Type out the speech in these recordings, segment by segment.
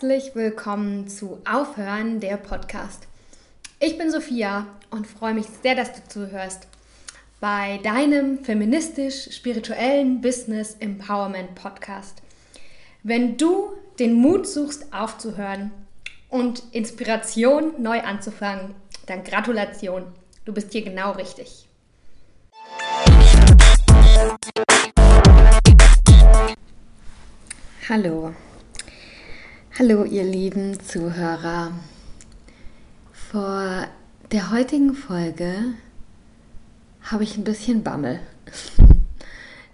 Herzlich willkommen zu Aufhören der Podcast. Ich bin Sophia und freue mich sehr, dass du zuhörst bei deinem feministisch-spirituellen Business Empowerment Podcast. Wenn du den Mut suchst, aufzuhören und Inspiration neu anzufangen, dann Gratulation, du bist hier genau richtig. Hallo. Hallo ihr lieben Zuhörer. Vor der heutigen Folge habe ich ein bisschen Bammel.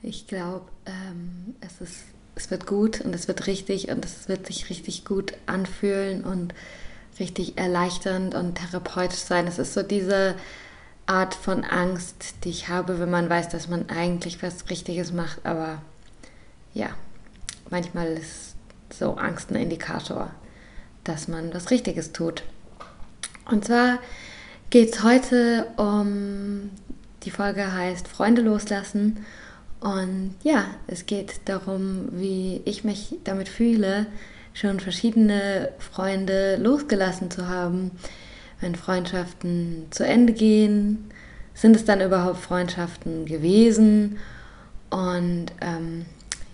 Ich glaube, ähm, es, es wird gut und es wird richtig und es wird sich richtig gut anfühlen und richtig erleichternd und therapeutisch sein. Es ist so diese Art von Angst, die ich habe, wenn man weiß, dass man eigentlich was Richtiges macht. Aber ja, manchmal ist so Angst ein Indikator, dass man was Richtiges tut. Und zwar geht es heute um, die Folge heißt Freunde loslassen. Und ja, es geht darum, wie ich mich damit fühle, schon verschiedene Freunde losgelassen zu haben. Wenn Freundschaften zu Ende gehen, sind es dann überhaupt Freundschaften gewesen? Und ähm,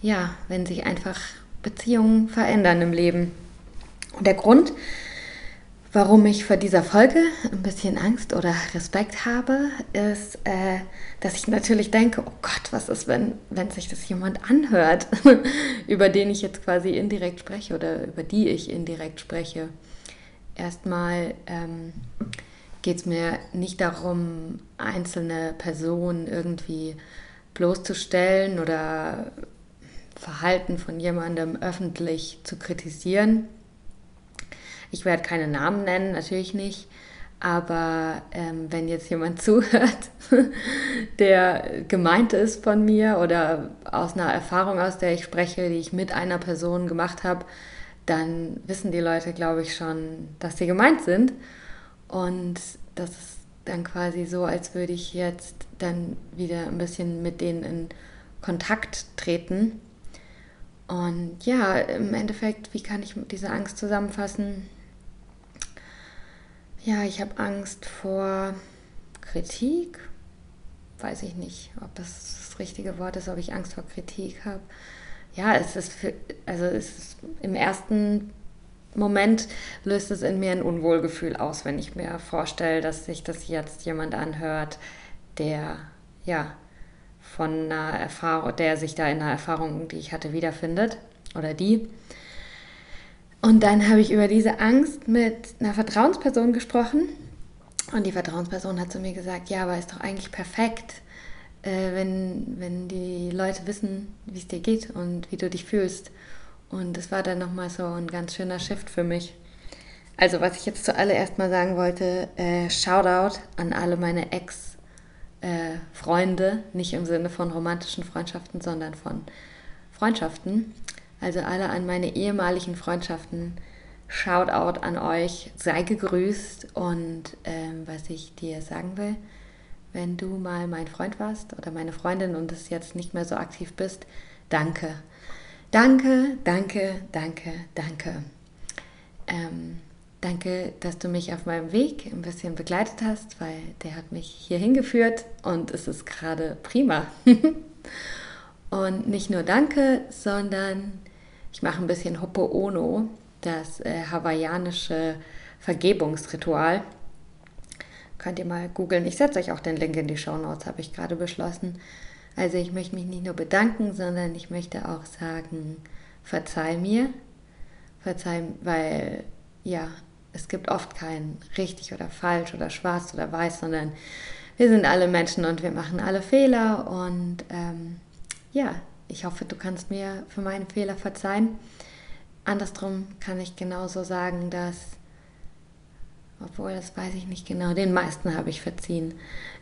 ja, wenn sich einfach Beziehungen verändern im Leben. Und der Grund, warum ich vor dieser Folge ein bisschen Angst oder Respekt habe, ist, äh, dass ich natürlich denke, oh Gott, was ist, wenn, wenn sich das jemand anhört, über den ich jetzt quasi indirekt spreche oder über die ich indirekt spreche. Erstmal ähm, geht es mir nicht darum, einzelne Personen irgendwie bloßzustellen oder Verhalten von jemandem öffentlich zu kritisieren. Ich werde keine Namen nennen, natürlich nicht. Aber ähm, wenn jetzt jemand zuhört, der gemeint ist von mir oder aus einer Erfahrung, aus der ich spreche, die ich mit einer Person gemacht habe, dann wissen die Leute, glaube ich, schon, dass sie gemeint sind. Und das ist dann quasi so, als würde ich jetzt dann wieder ein bisschen mit denen in Kontakt treten und ja, im Endeffekt, wie kann ich diese Angst zusammenfassen? Ja, ich habe Angst vor Kritik. Weiß ich nicht, ob das das richtige Wort ist, ob ich Angst vor Kritik habe. Ja, es ist, für, also es ist im ersten Moment löst es in mir ein Unwohlgefühl aus, wenn ich mir vorstelle, dass sich das jetzt jemand anhört, der ja von einer Erfahrung, der sich da in einer Erfahrung, die ich hatte, wiederfindet oder die. Und dann habe ich über diese Angst mit einer Vertrauensperson gesprochen und die Vertrauensperson hat zu mir gesagt, ja, aber ist doch eigentlich perfekt, äh, wenn, wenn die Leute wissen, wie es dir geht und wie du dich fühlst. Und das war dann nochmal so ein ganz schöner Shift für mich. Also was ich jetzt zuallererst mal sagen wollte, äh, Shoutout an alle meine Ex- äh, Freunde, nicht im Sinne von romantischen Freundschaften, sondern von Freundschaften. Also alle an meine ehemaligen Freundschaften. Shoutout an euch, sei gegrüßt und ähm, was ich dir sagen will, wenn du mal mein Freund warst oder meine Freundin und es jetzt nicht mehr so aktiv bist, danke. Danke, danke, danke, danke. Ähm, Danke, dass du mich auf meinem Weg ein bisschen begleitet hast, weil der hat mich hier hingeführt und es ist gerade prima. und nicht nur danke, sondern ich mache ein bisschen Hopo'ono, das äh, hawaiianische Vergebungsritual. Könnt ihr mal googeln. Ich setze euch auch den Link in die Show Notes, habe ich gerade beschlossen. Also ich möchte mich nicht nur bedanken, sondern ich möchte auch sagen, verzeih mir. Verzeih, weil ja, es gibt oft kein richtig oder falsch oder schwarz oder weiß, sondern wir sind alle Menschen und wir machen alle Fehler. Und ähm, ja, ich hoffe, du kannst mir für meine Fehler verzeihen. Andersrum kann ich genauso sagen, dass, obwohl das weiß ich nicht genau, den meisten habe ich verziehen.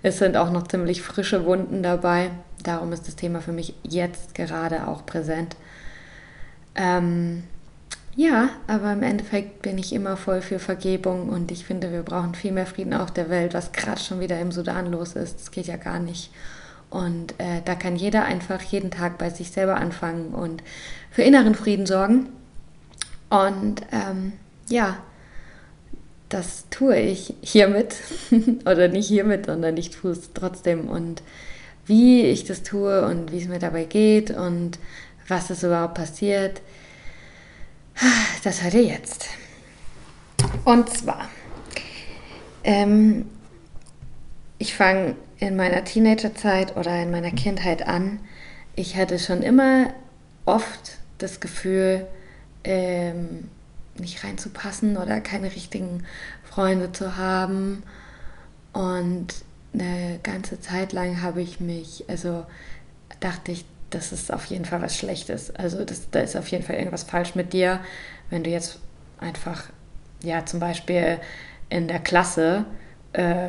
Es sind auch noch ziemlich frische Wunden dabei. Darum ist das Thema für mich jetzt gerade auch präsent. Ähm, ja, aber im Endeffekt bin ich immer voll für Vergebung und ich finde, wir brauchen viel mehr Frieden auf der Welt, was gerade schon wieder im Sudan los ist. Das geht ja gar nicht. Und äh, da kann jeder einfach jeden Tag bei sich selber anfangen und für inneren Frieden sorgen. Und ähm, ja, das tue ich hiermit. Oder nicht hiermit, sondern ich tue es trotzdem. Und wie ich das tue und wie es mir dabei geht und was es überhaupt passiert, das hört ihr jetzt. Und zwar, ähm, ich fange in meiner Teenagerzeit oder in meiner Kindheit an. Ich hatte schon immer oft das Gefühl, ähm, nicht reinzupassen oder keine richtigen Freunde zu haben. Und eine ganze Zeit lang habe ich mich, also dachte ich, das ist auf jeden Fall was Schlechtes. Also das, da ist auf jeden Fall irgendwas falsch mit dir, wenn du jetzt einfach, ja, zum Beispiel in der Klasse äh,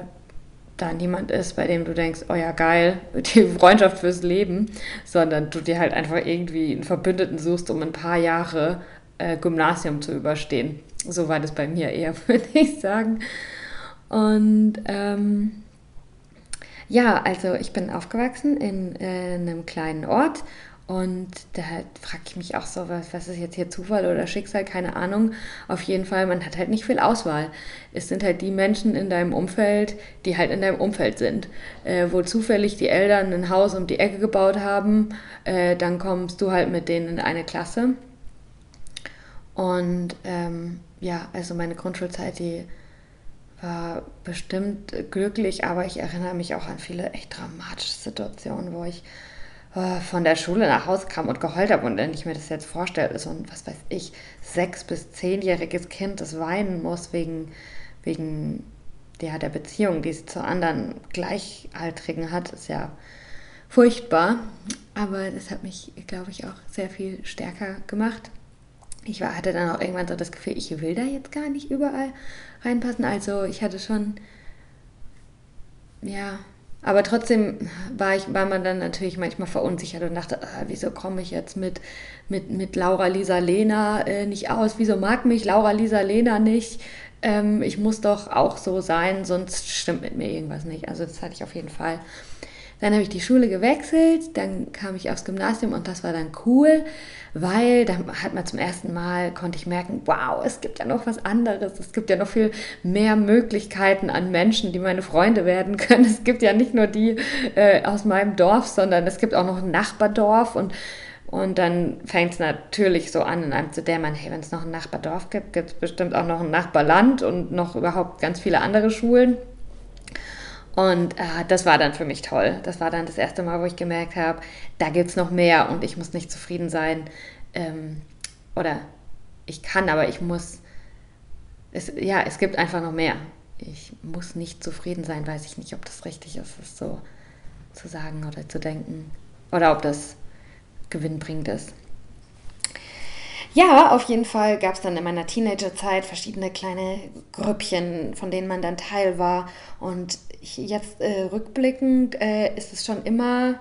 da niemand ist, bei dem du denkst, oh ja, geil, die Freundschaft fürs Leben, sondern du dir halt einfach irgendwie einen Verbündeten suchst, um ein paar Jahre äh, Gymnasium zu überstehen. So war das bei mir eher, würde ich sagen. Und ähm, ja, also ich bin aufgewachsen in, äh, einem kleinen Ort und da frage ich mich auch so, was, was ist jetzt hier Zufall oder Schicksal, keine Ahnung. Auf jeden Fall, man hat halt nicht viel Auswahl. Es sind halt die Menschen in deinem Umfeld, die halt in deinem Umfeld sind. Äh, wo zufällig die Eltern ein Haus um die Ecke gebaut haben, äh, dann kommst du halt mit denen in eine Klasse. Und ähm, ja, also meine Grundschulzeit, die war bestimmt glücklich, aber ich erinnere mich auch an viele echt dramatische Situationen, wo ich äh, von der Schule nach Hause kam und geheult habe. Und wenn ich mir das jetzt vorstelle, so ein, was weiß ich, sechs- bis zehnjähriges Kind, das weinen muss wegen, wegen ja, der Beziehung, die sie zu anderen Gleichaltrigen hat, ist ja furchtbar. Aber das hat mich, glaube ich, auch sehr viel stärker gemacht. Ich war, hatte dann auch irgendwann so das Gefühl, ich will da jetzt gar nicht überall reinpassen. Also ich hatte schon, ja, aber trotzdem war, ich, war man dann natürlich manchmal verunsichert und dachte, ah, wieso komme ich jetzt mit, mit, mit Laura Lisa Lena äh, nicht aus? Wieso mag mich Laura Lisa Lena nicht? Ähm, ich muss doch auch so sein, sonst stimmt mit mir irgendwas nicht. Also das hatte ich auf jeden Fall. Dann habe ich die Schule gewechselt, dann kam ich aufs Gymnasium und das war dann cool, weil da hat man zum ersten Mal, konnte ich merken, wow, es gibt ja noch was anderes, es gibt ja noch viel mehr Möglichkeiten an Menschen, die meine Freunde werden können. Es gibt ja nicht nur die äh, aus meinem Dorf, sondern es gibt auch noch ein Nachbardorf und und dann fängt es natürlich so an, in einem zu dämmern, hey, wenn es noch ein Nachbardorf gibt, gibt es bestimmt auch noch ein Nachbarland und noch überhaupt ganz viele andere Schulen. Und äh, das war dann für mich toll. Das war dann das erste Mal, wo ich gemerkt habe, da gibt es noch mehr und ich muss nicht zufrieden sein. Ähm, oder ich kann, aber ich muss. Es, ja, es gibt einfach noch mehr. Ich muss nicht zufrieden sein, weiß ich nicht, ob das richtig ist, das so zu sagen oder zu denken. Oder ob das gewinnbringend ist. Ja, auf jeden Fall gab es dann in meiner Teenagerzeit verschiedene kleine Grüppchen, von denen man dann Teil war. Und jetzt äh, rückblickend äh, ist es schon immer,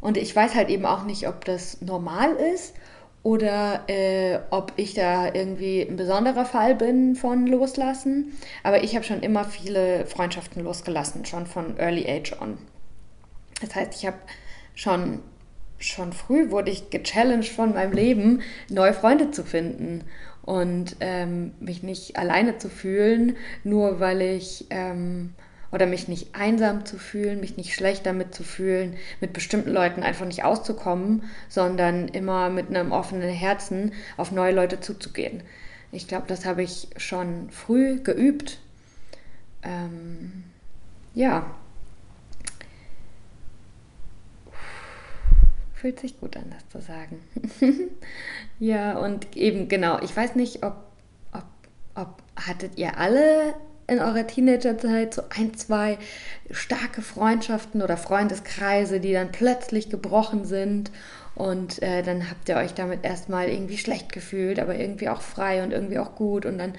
und ich weiß halt eben auch nicht, ob das normal ist oder äh, ob ich da irgendwie ein besonderer Fall bin von Loslassen. Aber ich habe schon immer viele Freundschaften losgelassen, schon von Early Age on. Das heißt, ich habe schon, schon früh wurde ich gechallenged von meinem Leben, neue Freunde zu finden und ähm, mich nicht alleine zu fühlen, nur weil ich ähm, oder mich nicht einsam zu fühlen, mich nicht schlecht damit zu fühlen, mit bestimmten Leuten einfach nicht auszukommen, sondern immer mit einem offenen Herzen auf neue Leute zuzugehen. Ich glaube, das habe ich schon früh geübt. Ähm, ja. Fühlt sich gut an, das zu sagen. ja, und eben genau, ich weiß nicht, ob, ob, ob hattet ihr alle in eurer Teenagerzeit so ein, zwei starke Freundschaften oder Freundeskreise, die dann plötzlich gebrochen sind und äh, dann habt ihr euch damit erstmal irgendwie schlecht gefühlt, aber irgendwie auch frei und irgendwie auch gut und dann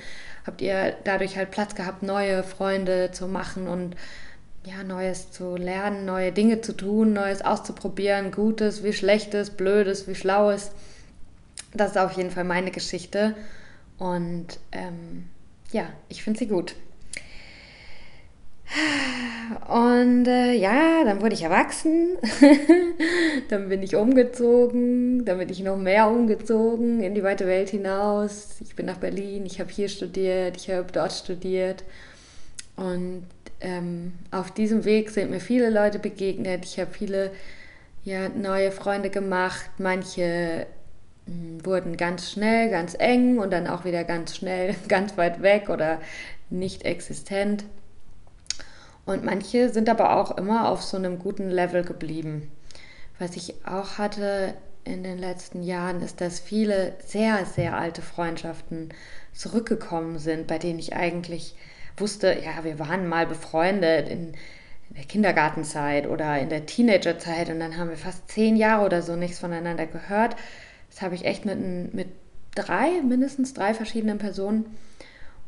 habt ihr dadurch halt Platz gehabt, neue Freunde zu machen und ja, Neues zu lernen, neue Dinge zu tun, Neues auszuprobieren, Gutes wie Schlechtes, Blödes wie Schlaues. Das ist auf jeden Fall meine Geschichte und ähm, ja, ich finde sie gut. Und äh, ja, dann wurde ich erwachsen, dann bin ich umgezogen, dann bin ich noch mehr umgezogen in die weite Welt hinaus. Ich bin nach Berlin, ich habe hier studiert, ich habe dort studiert. Und ähm, auf diesem Weg sind mir viele Leute begegnet. Ich habe viele ja, neue Freunde gemacht. Manche mh, hm, wurden ganz schnell, ganz eng und dann auch wieder ganz schnell, ganz weit weg oder nicht existent. Und manche sind aber auch immer auf so einem guten Level geblieben. Was ich auch hatte in den letzten Jahren, ist, dass viele sehr, sehr alte Freundschaften zurückgekommen sind, bei denen ich eigentlich wusste, ja, wir waren mal befreundet in, der Kindergartenzeit oder in der Teenagerzeit und dann haben wir fast zehn Jahre oder so nichts voneinander gehört. Das habe ich echt mit, mit drei, mindestens drei verschiedenen Personen.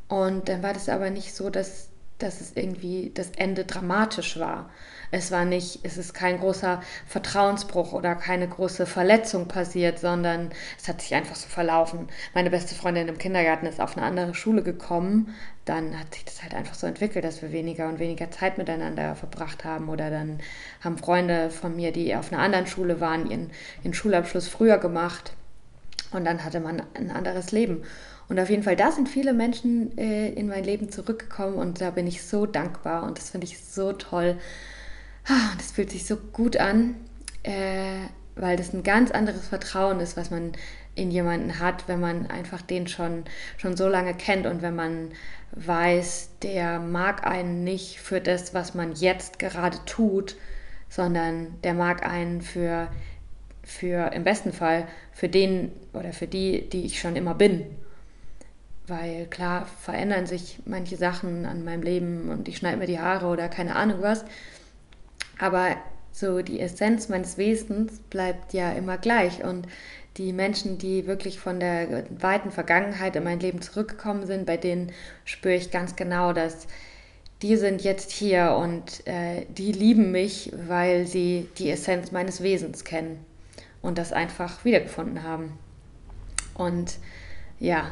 Und dann war das aber nicht so, dass dass es irgendwie das Ende dramatisch war. Es war nicht, es ist kein großer Vertrauensbruch oder keine große Verletzung passiert, sondern es hat sich einfach so verlaufen. Meine beste Freundin im Kindergarten ist auf eine andere Schule gekommen. Dann hat sich das halt einfach so entwickelt, dass wir weniger und weniger Zeit miteinander verbracht haben. Oder dann haben Freunde von mir, die auf einer anderen Schule waren, ihren, ihren Schulabschluss früher gemacht. Und dann hatte man ein anderes Leben. Und auf jeden Fall, da sind viele Menschen äh, in mein Leben zurückgekommen und da bin ich so dankbar und das finde ich so toll. Ah, das fühlt sich so gut an, äh, weil das ein ganz anderes Vertrauen ist, was man in jemanden hat, wenn man einfach den schon, schon so lange kennt und wenn man weiß, der mag einen nicht für das, was man jetzt gerade tut, sondern der mag einen für, für im besten Fall für den oder für die, die ich schon immer bin weil klar verändern sich manche Sachen an meinem Leben und ich schneide mir die Haare oder keine Ahnung was. Aber so die Essenz meines Wesens bleibt ja immer gleich und die Menschen, die wirklich von der weiten Vergangenheit in mein Leben zurückgekommen sind, bei denen spüre ich ganz genau, dass die sind jetzt hier und äh, die lieben mich, weil sie die Essenz meines Wesens kennen und das einfach wiedergefunden haben. Und ja,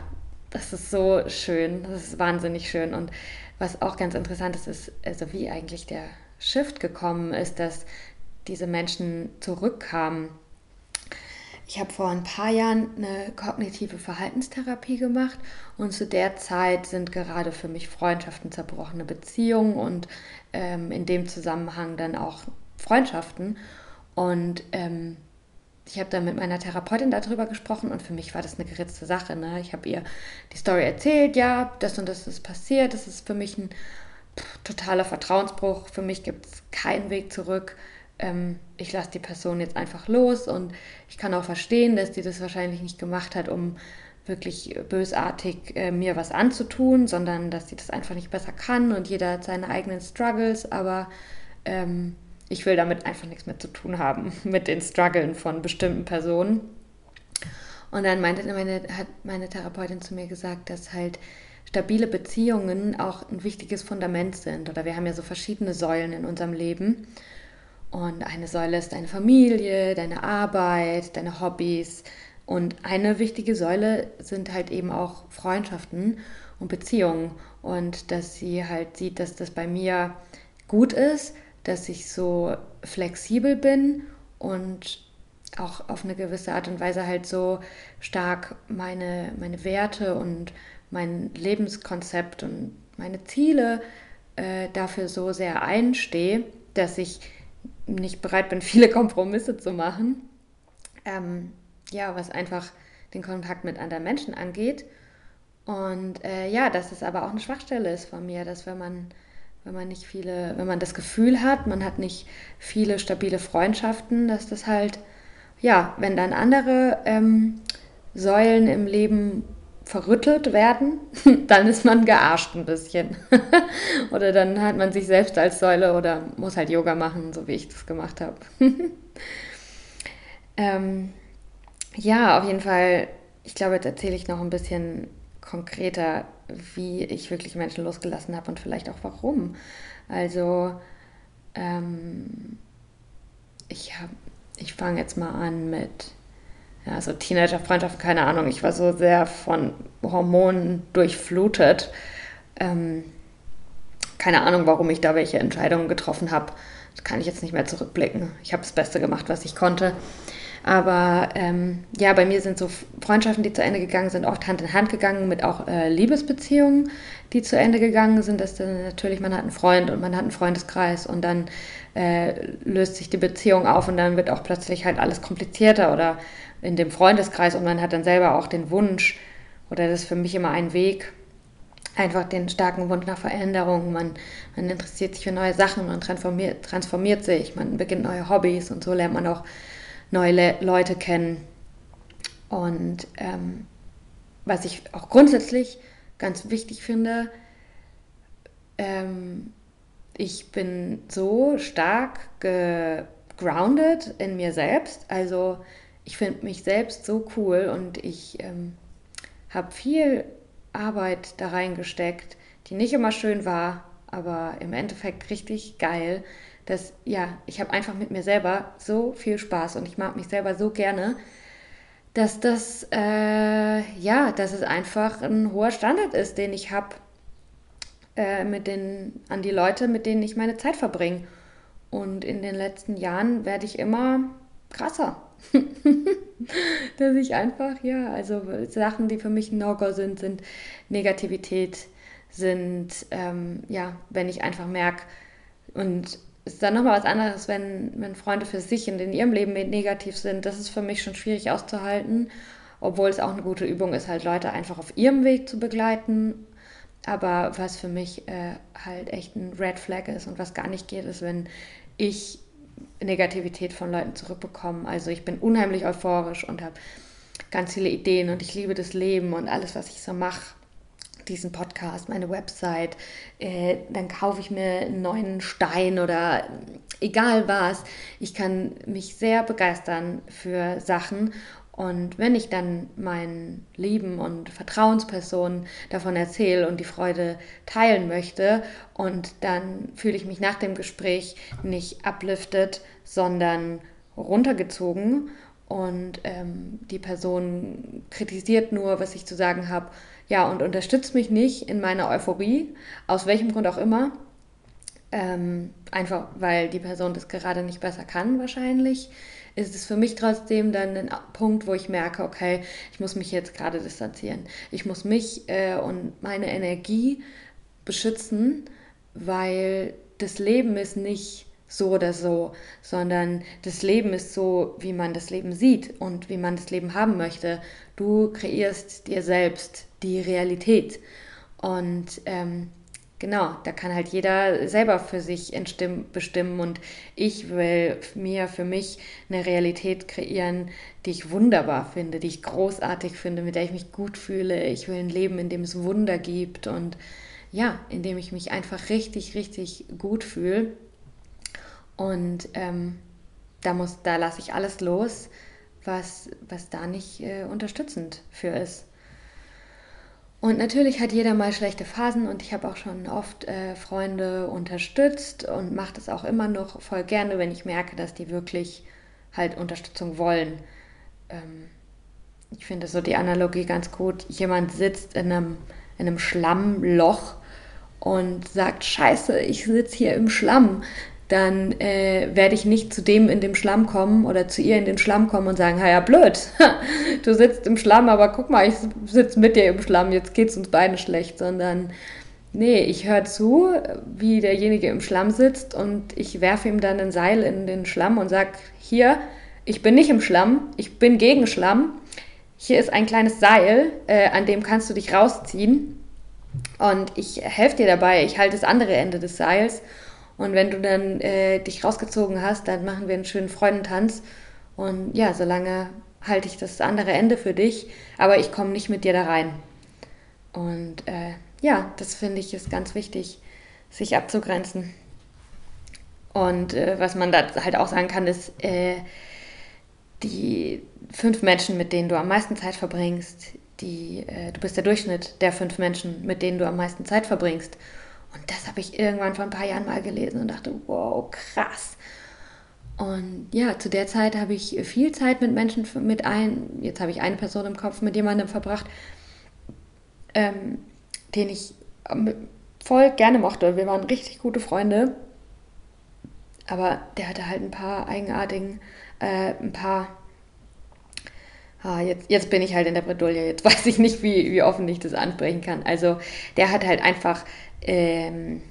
das ist so schön, das ist wahnsinnig schön. Und was auch ganz interessant ist, ist, also wie eigentlich der Shift gekommen ist, dass diese Menschen zurückkamen. Ich habe vor ein paar Jahren eine kognitive Verhaltenstherapie gemacht und zu der Zeit sind gerade für mich Freundschaften zerbrochene Beziehungen und ähm, in dem Zusammenhang dann auch Freundschaften. Und ähm, ich habe dann mit meiner Therapeutin darüber gesprochen und für mich war das eine geritzte Sache. Ne? Ich habe ihr die Story erzählt, ja, das und das ist passiert, das ist für mich ein totaler Vertrauensbruch, für mich gibt es keinen Weg zurück. Ähm, ich lasse die Person jetzt einfach los und ich kann auch verstehen, dass die das wahrscheinlich nicht gemacht hat, um wirklich bösartig äh, mir was anzutun, sondern dass sie das einfach nicht besser kann und jeder hat seine eigenen Struggles, aber ähm, ich will damit einfach nichts mehr zu tun haben, mit den Struggeln von bestimmten Personen. Und dann meinte meine, hat meine Therapeutin zu mir gesagt, dass halt stabile Beziehungen auch ein wichtiges Fundament sind. Oder wir haben ja so verschiedene Säulen in unserem Leben. Und eine Säule ist deine Familie, deine Arbeit, deine Hobbys. Und eine wichtige Säule sind halt eben auch Freundschaften und Beziehungen. Und dass sie halt sieht, dass das bei mir gut ist, dass ich so flexibel bin und auch auf eine gewisse Art und Weise halt so stark meine, meine Werte und mein Lebenskonzept und meine Ziele äh, dafür so sehr einstehe, dass ich nicht bereit bin, viele Kompromisse zu machen. Ähm, ja, was einfach den Kontakt mit anderen Menschen angeht. Und äh, ja, dass es aber auch eine Schwachstelle ist von mir, dass wenn man wenn man nicht viele, wenn man das Gefühl hat, man hat nicht viele stabile Freundschaften, dass das halt, ja, wenn dann andere ähm, Säulen im Leben verrüttelt werden, dann ist man gearscht ein bisschen. oder dann hat man sich selbst als Säule oder muss halt Yoga machen, so wie ich das gemacht habe. ähm, ja, auf jeden Fall, ich glaube, jetzt erzähle ich noch ein bisschen konkreter, wie ich wirklich Menschen losgelassen habe und vielleicht auch warum. Also ähm, ich habe, ich fange jetzt mal an mit ja, so Teenager-Freundschaften, keine Ahnung. Ich war so sehr von Hormonen durchflutet. Ähm, keine Ahnung, warum ich da welche Entscheidungen getroffen habe. Das kann ich jetzt nicht mehr zurückblicken. Ich habe das Beste gemacht, was ich konnte. Aber ähm, ja, bei mir sind so Freundschaften, die zu Ende gegangen sind, oft Hand in Hand gegangen mit auch äh, Liebesbeziehungen, die zu Ende gegangen sind. Das dann natürlich, man hat einen Freund und man hat einen Freundeskreis und dann äh, löst sich die Beziehung auf und dann wird auch plötzlich halt alles komplizierter oder in dem Freundeskreis und man hat dann selber auch den Wunsch, oder das ist für mich immer ein Weg, einfach den starken Wunsch nach Veränderung. Man, man interessiert sich für neue Sachen, man transformiert, transformiert sich, man beginnt neue Hobbys und so lernt man auch neue Le Leute kennen. Und ähm, was ich auch grundsätzlich ganz wichtig finde, ähm, ich bin so stark gegroundet in mir selbst. Also ich finde mich selbst so cool und ich ähm, habe viel Arbeit da reingesteckt, die nicht immer schön war, aber im Endeffekt richtig geil. Dass, ja, ich habe einfach mit mir selber so viel Spaß und ich mag mich selber so gerne, dass das, äh, ja, dass es einfach ein hoher Standard ist, den ich habe äh, mit den, an die Leute, mit denen ich meine Zeit verbringe. Und in den letzten Jahren werde ich immer krasser. dass ich einfach, ja, also Sachen, die für mich ein No-Go sind, sind Negativität, sind, ähm, ja, wenn ich einfach merke, und ist dann nochmal was anderes, wenn, wenn Freunde für sich und in ihrem Leben negativ sind. Das ist für mich schon schwierig auszuhalten, obwohl es auch eine gute Übung ist, halt Leute einfach auf ihrem Weg zu begleiten. Aber was für mich äh, halt echt ein Red Flag ist und was gar nicht geht, ist, wenn ich Negativität von Leuten zurückbekomme. Also ich bin unheimlich euphorisch und habe ganz viele Ideen und ich liebe das Leben und alles, was ich so mache. Diesen Podcast, meine Website, äh, dann kaufe ich mir einen neuen Stein oder egal was. Ich kann mich sehr begeistern für Sachen und wenn ich dann meinen Lieben und Vertrauenspersonen davon erzähle und die Freude teilen möchte und dann fühle ich mich nach dem Gespräch nicht uplifted, sondern runtergezogen und ähm, die Person kritisiert nur, was ich zu sagen habe, ja, und unterstützt mich nicht in meiner Euphorie, aus welchem Grund auch immer. Ähm, einfach weil die Person das gerade nicht besser kann, wahrscheinlich ist es für mich trotzdem dann ein Punkt, wo ich merke, okay, ich muss mich jetzt gerade distanzieren. Ich muss mich äh, und meine Energie beschützen, weil das Leben ist nicht so oder so, sondern das Leben ist so, wie man das Leben sieht und wie man das Leben haben möchte. Du kreierst dir selbst die Realität. Und ähm, Genau, da kann halt jeder selber für sich bestimmen und ich will mir für mich eine Realität kreieren, die ich wunderbar finde, die ich großartig finde, mit der ich mich gut fühle. Ich will ein Leben, in dem es Wunder gibt und ja, in dem ich mich einfach richtig, richtig gut fühle. Und ähm, da muss, da lasse ich alles los, was, was da nicht äh, unterstützend für ist. Und natürlich hat jeder mal schlechte Phasen und ich habe auch schon oft äh, Freunde unterstützt und mache das auch immer noch voll gerne, wenn ich merke, dass die wirklich halt Unterstützung wollen. Ähm, ich finde so die Analogie ganz gut. Jemand sitzt in einem, in einem Schlammloch und sagt, scheiße, ich sitze hier im Schlamm dann äh, werde ich nicht zu dem in dem Schlamm kommen oder zu ihr in den Schlamm kommen und sagen, ja blöd, du sitzt im Schlamm, aber guck mal, ich sitze mit dir im Schlamm, jetzt geht es uns beide schlecht, sondern nee, ich höre zu, wie derjenige im Schlamm sitzt und ich werfe ihm dann ein Seil in den Schlamm und sage, hier, ich bin nicht im Schlamm, ich bin gegen Schlamm, hier ist ein kleines Seil, äh, an dem kannst du dich rausziehen. Und ich helfe dir dabei, ich halte das andere Ende des Seils und wenn du dann äh, dich rausgezogen hast, dann machen wir einen schönen Freudentanz. Und ja, solange halte ich das andere Ende für dich, aber ich komme nicht mit dir da rein. Und äh, ja, das finde ich ist ganz wichtig, sich abzugrenzen. Und äh, was man da halt auch sagen kann, ist, äh, die fünf Menschen, mit denen du am meisten Zeit verbringst, die, äh, du bist der Durchschnitt der fünf Menschen, mit denen du am meisten Zeit verbringst. Und das habe ich irgendwann vor ein paar Jahren mal gelesen und dachte, wow, krass. Und ja, zu der Zeit habe ich viel Zeit mit Menschen, mit ein, jetzt habe ich eine Person im Kopf, mit jemandem verbracht, ähm, den ich voll gerne mochte. Wir waren richtig gute Freunde. Aber der hatte halt ein paar eigenartigen, äh, ein paar. Ah, jetzt, jetzt bin ich halt in der Bredouille. Jetzt weiß ich nicht, wie, wie offen ich das ansprechen kann. Also, der hat halt einfach ähm,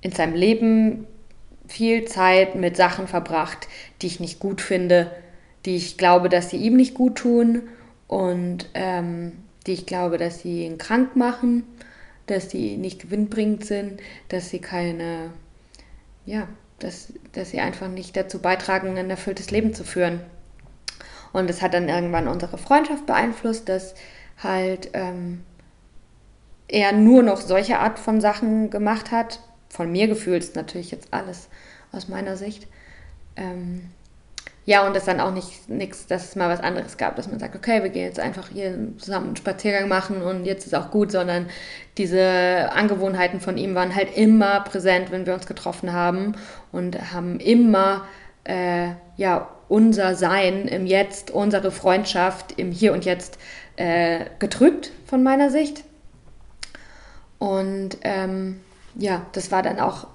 in seinem Leben viel Zeit mit Sachen verbracht, die ich nicht gut finde, die ich glaube, dass sie ihm nicht gut tun und ähm, die ich glaube, dass sie ihn krank machen, dass sie nicht gewinnbringend sind, dass sie keine, ja, dass, dass sie einfach nicht dazu beitragen, ein erfülltes Leben zu führen. Und es hat dann irgendwann unsere Freundschaft beeinflusst, dass halt ähm, er nur noch solche Art von Sachen gemacht hat. Von mir gefühlt ist natürlich jetzt alles aus meiner Sicht. Ähm, ja, und das dann auch nicht nichts, dass es mal was anderes gab, dass man sagt, okay, wir gehen jetzt einfach hier zusammen einen Spaziergang machen und jetzt ist auch gut, sondern diese Angewohnheiten von ihm waren halt immer präsent, wenn wir uns getroffen haben und haben immer äh, ja unser Sein im Jetzt, unsere Freundschaft im Hier und Jetzt äh, getrübt von meiner Sicht. Und ähm, ja, das war dann auch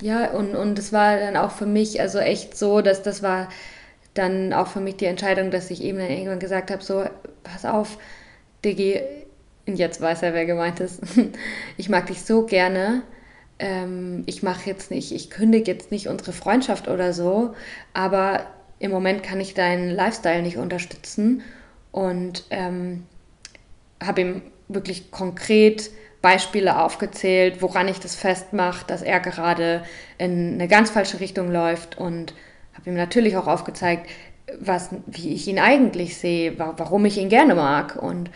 ja, und, und war dann auch für mich also echt so, dass das war dann auch für mich die Entscheidung, dass ich eben dann irgendwann gesagt habe, so, pass auf, Diggi, und jetzt weiß er, wer gemeint ist. Ich mag dich so gerne. Ähm, ich mache jetzt nicht, ich kündige jetzt nicht unsere Freundschaft oder so, aber im Moment kann ich deinen Lifestyle nicht unterstützen und ähm, habe ihm wirklich konkret Beispiele aufgezählt, woran ich das festmache, dass er gerade in eine ganz falsche Richtung läuft und habe ihm natürlich auch aufgezeigt, was, wie ich ihn eigentlich sehe, warum ich ihn gerne mag und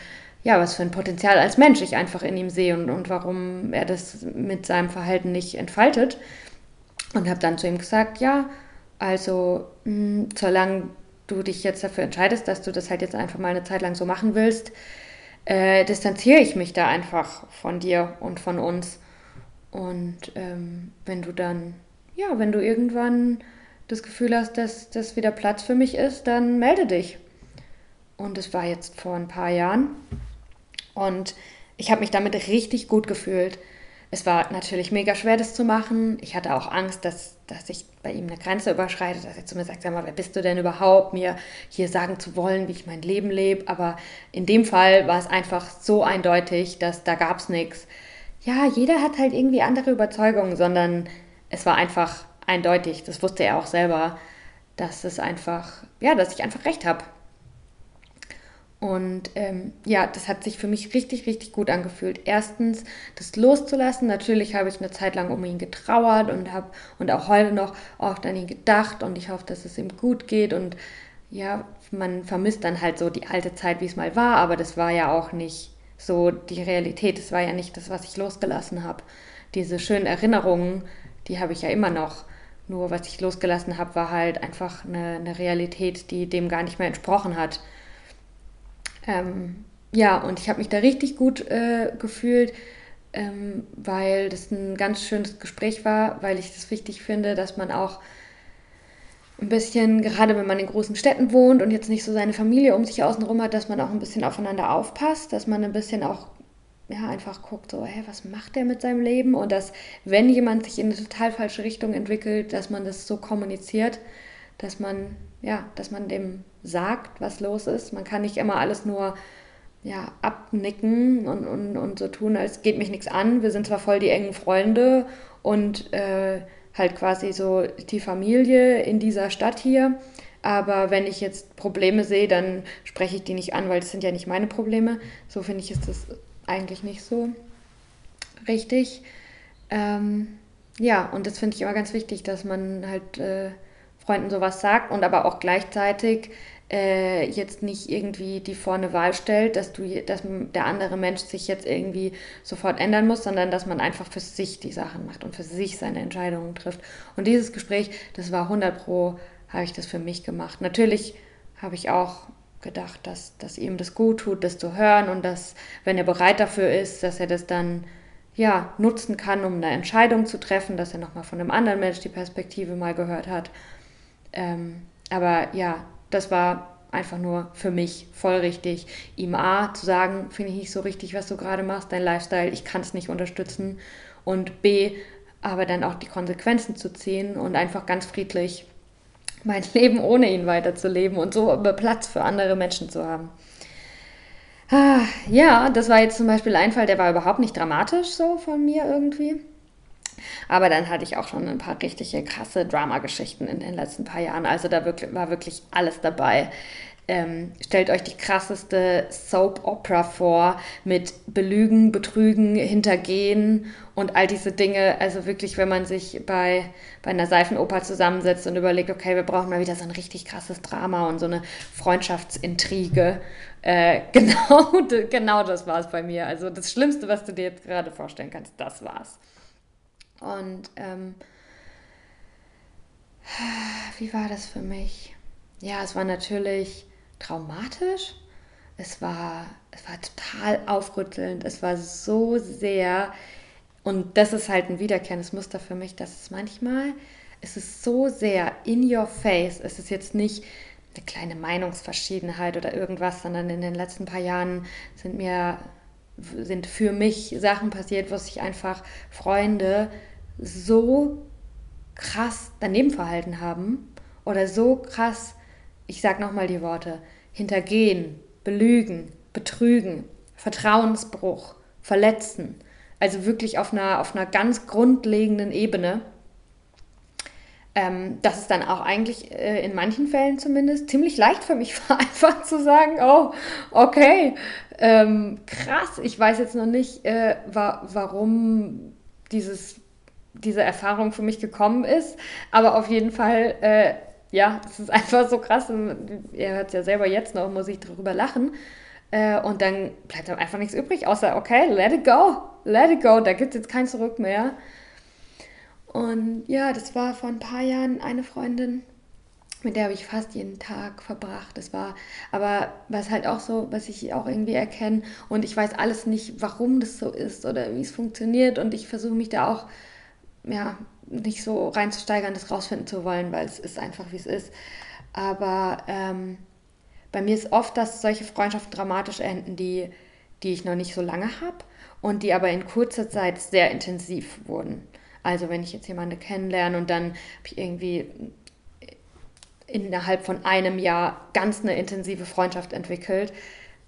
ja, was für ein Potenzial als Mensch ich einfach in ihm sehe und, und warum er das mit seinem Verhalten nicht entfaltet. Und habe dann zu ihm gesagt, ja, also mh, hm, solange du dich jetzt dafür entscheidest, dass du das halt jetzt einfach mal eine Zeit lang so machen willst, äh, distanziere ich mich da einfach von dir und von uns. Und ähm, wenn du dann, ja, wenn du irgendwann das Gefühl hast, dass das wieder Platz für mich ist, dann melde dich. Und es war jetzt vor ein paar Jahren. Und ich habe mich damit richtig gut gefühlt. Es war natürlich mega schwer, das zu machen. Ich hatte auch Angst, dass, dass ich bei ihm eine Grenze überschreite, dass er zu mir sagt, sag mal, wer bist du denn überhaupt, mir hier sagen zu wollen, wie ich mein Leben lebe. Aber in dem Fall war es einfach so eindeutig, dass da gab es nichts. Ja, jeder hat halt irgendwie andere Überzeugungen, sondern es war einfach eindeutig, das wusste er auch selber, dass es einfach, ja, dass ich einfach recht habe. Und ähm, ja, das hat sich für mich richtig, richtig gut angefühlt. Erstens, das loszulassen. Natürlich habe ich eine Zeit lang um ihn getrauert und habe und auch heute noch oft an ihn gedacht und ich hoffe, dass es ihm gut geht. Und ja, man vermisst dann halt so die alte Zeit, wie es mal war, aber das war ja auch nicht so die Realität. Das war ja nicht das, was ich losgelassen habe. Diese schönen Erinnerungen, die habe ich ja immer noch. Nur was ich losgelassen habe, war halt einfach eine, eine, Realität, die dem gar nicht mehr entsprochen hat. Ähm, ja, und ich habe mich da richtig gut äh, gefühlt, ähm, weil das ein ganz schönes Gespräch war, weil ich das wichtig finde, dass man auch ein bisschen, gerade wenn man in großen Städten wohnt und jetzt nicht so seine Familie um sich außenrum hat, dass man auch ein bisschen aufeinander aufpasst, dass man ein bisschen auch ja, einfach guckt, so, hey, was macht der mit seinem Leben? Und dass, wenn jemand sich in eine total falsche Richtung entwickelt, dass man das so kommuniziert, dass man, ja, dass man dem sagt, was los ist. Man kann nicht immer alles nur ja, abnicken und, und, und so tun, als geht mich nichts an. Wir sind zwar voll die engen Freunde und äh, halt quasi so die Familie in dieser Stadt hier. Aber wenn ich jetzt Probleme sehe, dann spreche ich die nicht an, weil das sind ja nicht meine Probleme. So finde ich, ist das eigentlich nicht so richtig. Ähm, ja, und das finde ich immer ganz wichtig, dass man halt äh, Freunden sowas sagt und aber auch gleichzeitig äh, jetzt nicht irgendwie die vorne Wahl stellt, dass du, dass der andere Mensch sich jetzt irgendwie sofort ändern muss, sondern dass man einfach für sich die Sachen macht und für sich seine Entscheidungen trifft. Und dieses Gespräch, das war 100 pro, habe ich das für mich gemacht. Natürlich habe ich auch gedacht, dass, dass ihm das gut tut, das zu hören und dass, wenn er bereit dafür ist, dass er das dann ja, nutzen kann, um eine Entscheidung zu treffen, dass er nochmal von einem anderen Mensch die Perspektive mal gehört hat. Ähm, aber ja, das war einfach nur für mich voll richtig, ihm A zu sagen, finde ich nicht so richtig, was du gerade machst, dein Lifestyle, ich kann es nicht unterstützen. und B, aber dann auch die Konsequenzen zu ziehen und einfach ganz friedlich mein Leben ohne ihn weiterzuleben und so Platz für andere Menschen zu haben. Ah, ja, das war jetzt zum Beispiel ein Fall, der war überhaupt nicht dramatisch so von mir irgendwie. Aber dann hatte ich auch schon ein paar richtige krasse Dramageschichten in den letzten paar Jahren. Also da wirklich, war wirklich alles dabei. Ähm, stellt euch die krasseste Soap Opera vor mit Belügen, Betrügen, Hintergehen und all diese Dinge. Also wirklich, wenn man sich bei, bei einer Seifenoper zusammensetzt und überlegt, okay, wir brauchen mal wieder so ein richtig krasses Drama und so eine Freundschaftsintrige. Äh, genau, genau das war es bei mir. Also das Schlimmste, was du dir jetzt gerade vorstellen kannst, das war's. Und ähm, wie war das für mich? Ja, es war natürlich traumatisch. Es war, es war total aufrüttelnd. Es war so sehr, und das ist halt ein wiederkehrendes Muster für mich, dass es manchmal, es ist so sehr in your face. Es ist jetzt nicht eine kleine Meinungsverschiedenheit oder irgendwas, sondern in den letzten paar Jahren sind mir, sind für mich Sachen passiert, wo sich einfach Freunde so krass daneben verhalten haben oder so krass ich sage nochmal die Worte, hintergehen, belügen, betrügen, Vertrauensbruch, verletzen. Also wirklich auf einer, auf einer ganz grundlegenden Ebene. Ähm, dass es dann auch eigentlich äh, in manchen Fällen zumindest ziemlich leicht für mich war, einfach zu sagen, oh, okay, ähm, krass, ich weiß jetzt noch nicht, äh, wa warum dieses, diese Erfahrung für mich gekommen ist, aber auf jeden Fall äh, ja, es ist einfach so krass. Ihr hört es ja selber jetzt noch, muss ich darüber lachen. Äh, und dann bleibt dann einfach nichts übrig, außer, okay, let it go, let it go, da gibt es jetzt kein Zurück mehr. Und ja, das war vor ein paar Jahren eine Freundin, mit der habe ich fast jeden Tag verbracht. Das war, aber was halt auch so, was ich auch irgendwie erkenne und ich weiß alles nicht, warum das so ist oder wie es funktioniert und ich versuche mich da auch, ja, nicht so reinzusteigern, das rausfinden zu wollen, weil es ist einfach, wie es ist. Aber ähm, bei mir ist oft, dass solche Freundschaften dramatisch enden, die, die ich noch nicht so lange habe und die aber in kurzer Zeit sehr intensiv wurden. Also wenn ich jetzt jemanden kennenlerne und dann habe ich irgendwie innerhalb von einem Jahr ganz eine intensive Freundschaft entwickelt.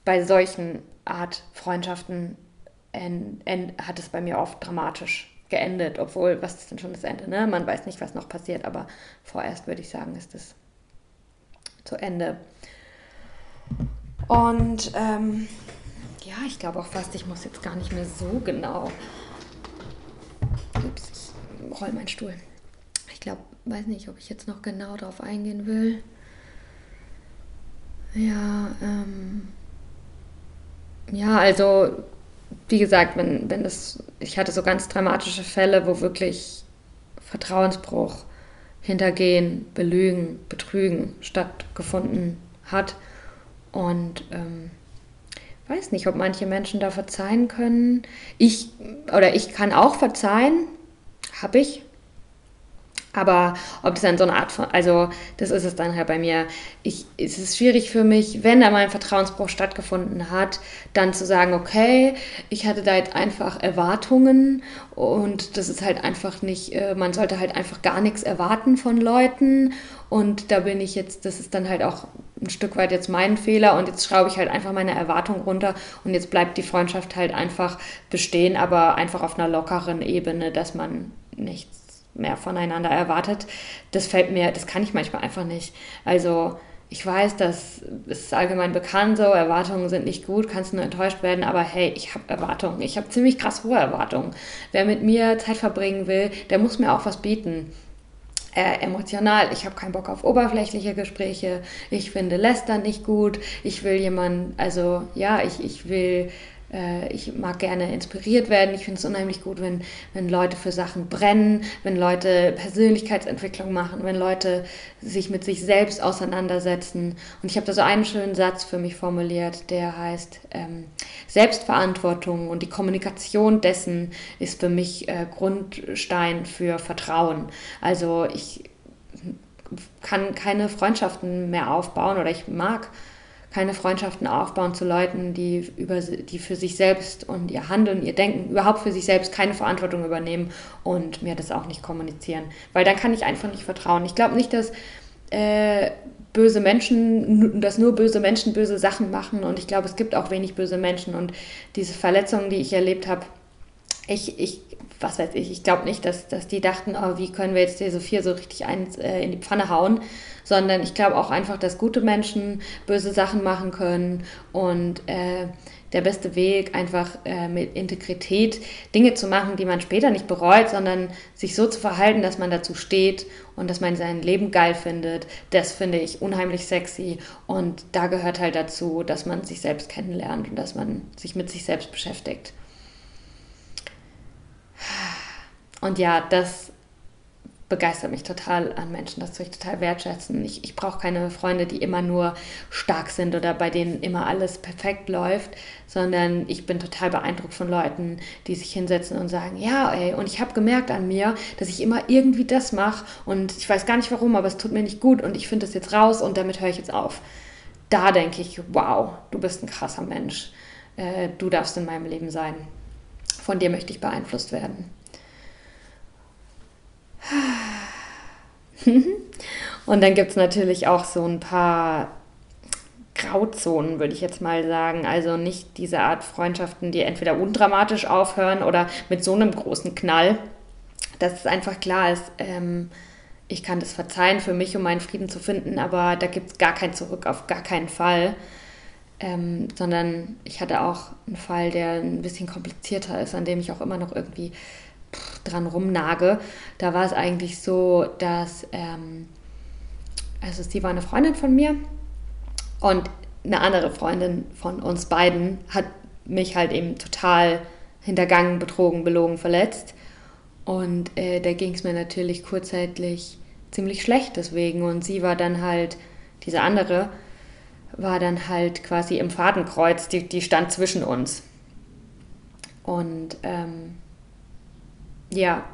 Bei solchen Art Freundschaften hat es bei mir oft dramatisch geendet, obwohl, was ist denn schon das Ende? Ne? Man weiß nicht, was noch passiert, aber vorerst würde ich sagen, ist es zu Ende. Und ähm, ja, ich glaube auch fast, ich muss jetzt gar nicht mehr so genau. Ups, ich roll meinen Stuhl. Ich glaube, weiß nicht, ob ich jetzt noch genau darauf eingehen will. Ja, ähm, ja, also wie gesagt, wenn, wenn das, ich hatte so ganz dramatische Fälle, wo wirklich Vertrauensbruch, Hintergehen, Belügen, Betrügen stattgefunden hat. Und ähm, weiß nicht, ob manche Menschen da verzeihen können. Ich oder ich kann auch verzeihen, habe ich, aber ob es dann so eine Art von, also das ist es dann halt bei mir. Ich, es ist schwierig für mich, wenn da mal ein Vertrauensbruch stattgefunden hat, dann zu sagen, okay, ich hatte da jetzt einfach Erwartungen und das ist halt einfach nicht, äh, man sollte halt einfach gar nichts erwarten von Leuten und da bin ich jetzt, das ist dann halt auch ein Stück weit jetzt mein Fehler und jetzt schraube ich halt einfach meine Erwartung runter und jetzt bleibt die Freundschaft halt einfach bestehen, aber einfach auf einer lockeren Ebene, dass man nichts mehr voneinander erwartet. Das fällt mir, das kann ich manchmal einfach nicht. Also ich weiß, das ist allgemein bekannt so, Erwartungen sind nicht gut, kannst nur enttäuscht werden, aber hey, ich habe Erwartungen. Ich habe ziemlich krass hohe Erwartungen. Wer mit mir Zeit verbringen will, der muss mir auch was bieten. Äh, emotional, ich habe keinen Bock auf oberflächliche Gespräche, ich finde Lästern nicht gut, ich will jemanden, also ja, ich, ich will ich mag gerne inspiriert werden. Ich finde es unheimlich gut, wenn, wenn Leute für Sachen brennen, wenn Leute Persönlichkeitsentwicklung machen, wenn Leute sich mit sich selbst auseinandersetzen. Und ich habe da so einen schönen Satz für mich formuliert, der heißt, ähm, Selbstverantwortung und die Kommunikation dessen ist für mich äh, Grundstein für Vertrauen. Also ich kann keine Freundschaften mehr aufbauen oder ich mag keine Freundschaften aufbauen zu Leuten, die, über, die für sich selbst und ihr Handeln, ihr Denken, überhaupt für sich selbst keine Verantwortung übernehmen und mir das auch nicht kommunizieren. Weil dann kann ich einfach nicht vertrauen. Ich glaube nicht, dass äh, böse Menschen, dass nur böse Menschen böse Sachen machen und ich glaube, es gibt auch wenig böse Menschen und diese Verletzungen, die ich erlebt habe, ich, ich, was weiß ich, ich glaube nicht, dass, dass die dachten, oh, wie können wir jetzt die Sophia so richtig eins äh, in die Pfanne hauen, sondern ich glaube auch einfach, dass gute Menschen böse Sachen machen können und äh, der beste Weg, einfach äh, mit Integrität Dinge zu machen, die man später nicht bereut, sondern sich so zu verhalten, dass man dazu steht und dass man sein Leben geil findet, das finde ich unheimlich sexy. Und da gehört halt dazu, dass man sich selbst kennenlernt und dass man sich mit sich selbst beschäftigt. Und ja, das begeistert mich total an Menschen, das tue ich total wertschätzen. Ich, ich brauche keine Freunde, die immer nur stark sind oder bei denen immer alles perfekt läuft, sondern ich bin total beeindruckt von Leuten, die sich hinsetzen und sagen, ja, ey, und ich habe gemerkt an mir, dass ich immer irgendwie das mache und ich weiß gar nicht warum, aber es tut mir nicht gut und ich finde das jetzt raus und damit höre ich jetzt auf. Da denke ich, wow, du bist ein krasser Mensch. Äh, du darfst in meinem Leben sein. Von dir möchte ich beeinflusst werden. Und dann gibt es natürlich auch so ein paar Grauzonen, würde ich jetzt mal sagen. Also nicht diese Art Freundschaften, die entweder undramatisch aufhören oder mit so einem großen Knall, dass es einfach klar ist, ähm, ich kann das verzeihen für mich, um meinen Frieden zu finden, aber da gibt es gar kein Zurück, auf gar keinen Fall. Ähm, sondern ich hatte auch einen Fall, der ein bisschen komplizierter ist, an dem ich auch immer noch irgendwie dran rumnage. Da war es eigentlich so, dass, ähm, also sie war eine Freundin von mir und eine andere Freundin von uns beiden hat mich halt eben total hintergangen, betrogen, belogen, verletzt. Und äh, da ging es mir natürlich kurzzeitig ziemlich schlecht deswegen. Und sie war dann halt, diese andere, war dann halt quasi im Fadenkreuz, die, die stand zwischen uns. Und ähm, ja,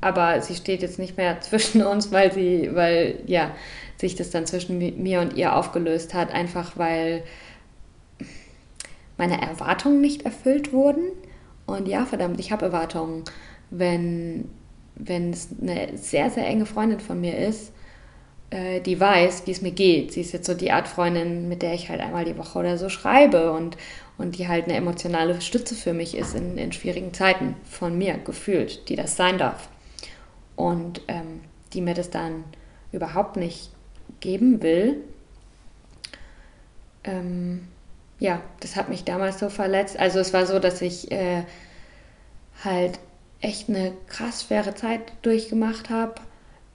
aber sie steht jetzt nicht mehr zwischen uns, weil sie, weil ja, sich das dann zwischen mir und ihr aufgelöst hat, einfach weil meine Erwartungen nicht erfüllt wurden. Und ja, verdammt, ich habe Erwartungen. Wenn, wenn es eine sehr, sehr enge Freundin von mir ist, äh, die weiß, wie es mir geht. Sie ist jetzt so die Art Freundin, mit der ich halt einmal die Woche oder so schreibe und, und die halt eine emotionale Stütze für mich ist in, in schwierigen Zeiten von mir gefühlt, die das sein darf. Und ähm, die mir das dann überhaupt nicht geben will. Ähm, ja, das hat mich damals so verletzt. Also es war so, dass ich äh, halt echt eine krass schwere Zeit durchgemacht habe.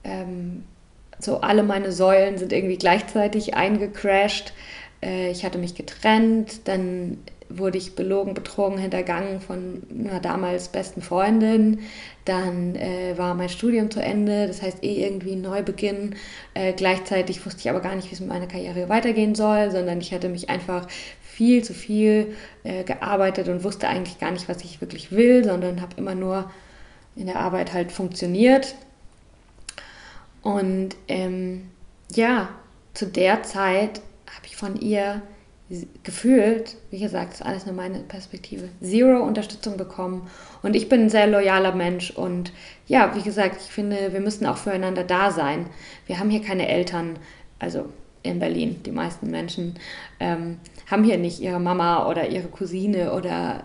Ähm, so alle meine Säulen sind irgendwie gleichzeitig eingecrashed. Äh, ich hatte mich getrennt, dann wurde ich belogen, betrogen, hintergangen von einer damals besten Freundin. Dann äh, war mein Studium zu Ende, das heißt eh irgendwie ein Neubeginn. Äh, gleichzeitig wusste ich aber gar nicht, wie es mit meiner Karriere weitergehen soll, sondern ich hatte mich einfach viel zu viel äh, gearbeitet und wusste eigentlich gar nicht, was ich wirklich will, sondern habe immer nur in der Arbeit halt funktioniert. Und ähm, ja, zu der Zeit habe ich von ihr gefühlt, wie gesagt, ist alles nur meine Perspektive, zero Unterstützung bekommen. Und ich bin ein sehr loyaler Mensch und ja, wie gesagt, ich finde, wir müssen auch füreinander da sein. Wir haben hier keine Eltern, also in Berlin, die meisten Menschen ähm, haben hier nicht ihre Mama oder ihre Cousine oder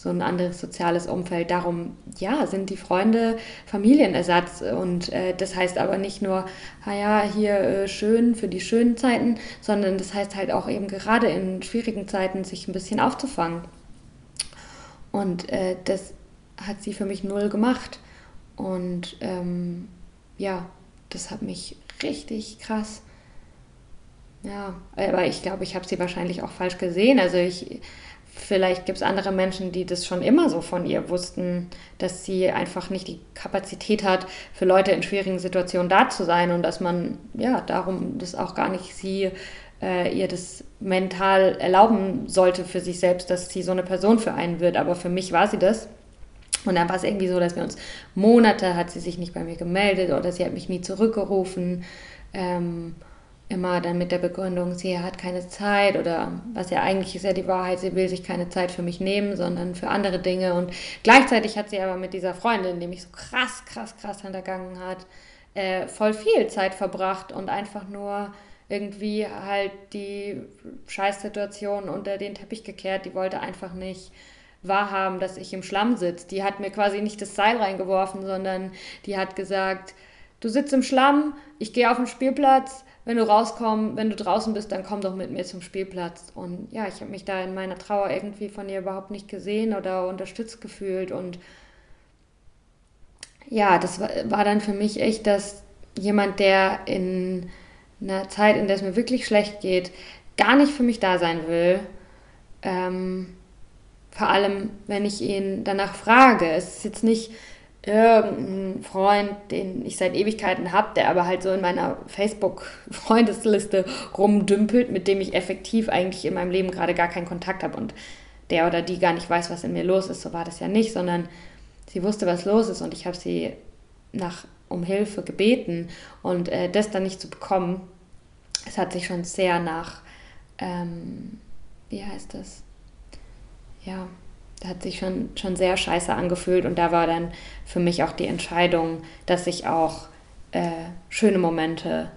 so ein anderes soziales Umfeld. Darum, ja, sind die Freunde Familienersatz. Und äh, das heißt aber nicht nur, naja, hier äh, schön für die schönen Zeiten, sondern das heißt halt auch eben gerade in schwierigen Zeiten sich ein bisschen aufzufangen. Und äh, das hat sie für mich null gemacht. Und ähm, ja, das hat mich richtig krass. Ja, aber ich glaube, ich habe sie wahrscheinlich auch falsch gesehen. Also ich Vielleicht gibt es andere Menschen, die das schon immer so von ihr wussten, dass sie einfach nicht die Kapazität hat, für Leute in schwierigen Situationen da zu sein und dass man ja darum das auch gar nicht sie äh, ihr das mental erlauben sollte für sich selbst, dass sie so eine Person für einen wird. Aber für mich war sie das. Und dann war es irgendwie so, dass wir uns Monate hat sie sich nicht bei mir gemeldet oder sie hat mich nie zurückgerufen. Ähm, immer dann mit der Begründung, sie hat keine Zeit oder was ja eigentlich ist ja die Wahrheit, sie will sich keine Zeit für mich nehmen, sondern für andere Dinge. Und gleichzeitig hat sie aber mit dieser Freundin, die mich so krass, krass, krass hintergangen hat, äh, voll viel Zeit verbracht und einfach nur irgendwie halt die Scheißsituation unter den Teppich gekehrt. Die wollte einfach nicht wahrhaben, dass ich im Schlamm sitze. Die hat mir quasi nicht das Seil reingeworfen, sondern die hat gesagt, du sitzt im Schlamm, ich gehe auf den Spielplatz, wenn du rauskommst, wenn du draußen bist, dann komm doch mit mir zum Spielplatz. Und ja, ich habe mich da in meiner Trauer irgendwie von ihr überhaupt nicht gesehen oder unterstützt gefühlt. Und ja, das war, dann für mich echt, dass jemand, der in einer Zeit, in der es mir wirklich schlecht geht, gar nicht für mich da sein will. Ähm, vor allem, wenn ich ihn danach frage. Es ist jetzt nicht irgendein Freund, den ich seit Ewigkeiten habe, der aber halt so in meiner Facebook-Freundesliste rumdümpelt, mit dem ich effektiv eigentlich in meinem Leben gerade gar keinen Kontakt habe und der oder die gar nicht weiß, was in mir los ist. So war das ja nicht, sondern sie wusste, was los ist und ich habe sie nach um Hilfe gebeten und äh, das dann nicht zu bekommen, es hat sich schon sehr nach, ähm, wie heißt das? Ja, hat sich schon, schon sehr scheiße angefühlt und da war dann für mich auch die Entscheidung, dass ich auch äh, schöne Momente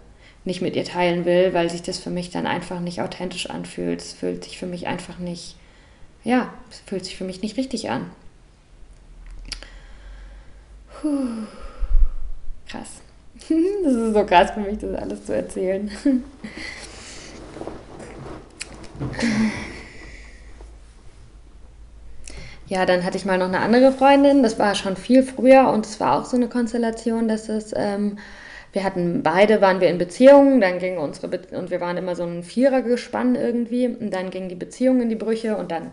nicht mit ihr teilen will, weil sich das für mich dann einfach nicht authentisch anfühlt. Es fühlt sich für mich einfach nicht, ja, es fühlt sich für mich nicht richtig an. Puh. Krass. Das ist so krass für mich, das alles zu erzählen. Ja, dann hatte ich mal noch eine andere Freundin, das war schon viel früher und es war auch so eine Konstellation, dass es, ähm, wir hatten beide, waren wir in Beziehungen, dann ging unsere, Be und wir waren immer so ein Vierergespann irgendwie. Und dann ging die Beziehung in die Brüche und dann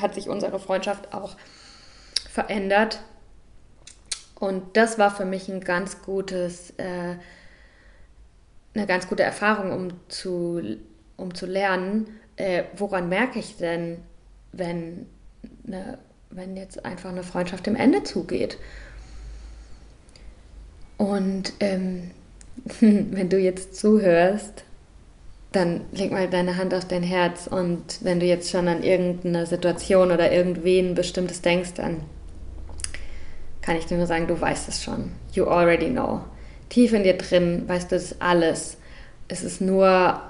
hat sich unsere Freundschaft auch verändert. Und das war für mich ein ganz gutes, äh, eine ganz gute Erfahrung, um zu, um zu lernen, äh, woran merke ich denn, wenn eine, wenn jetzt einfach eine Freundschaft dem Ende zugeht. Und ähm, wenn du jetzt zuhörst, dann leg mal deine Hand auf dein Herz und wenn du jetzt schon an irgendeine Situation oder irgendwen Bestimmtes denkst, dann kann ich dir nur sagen, du weißt es schon. You already know. Tief in dir drin weißt du es alles. Es ist nur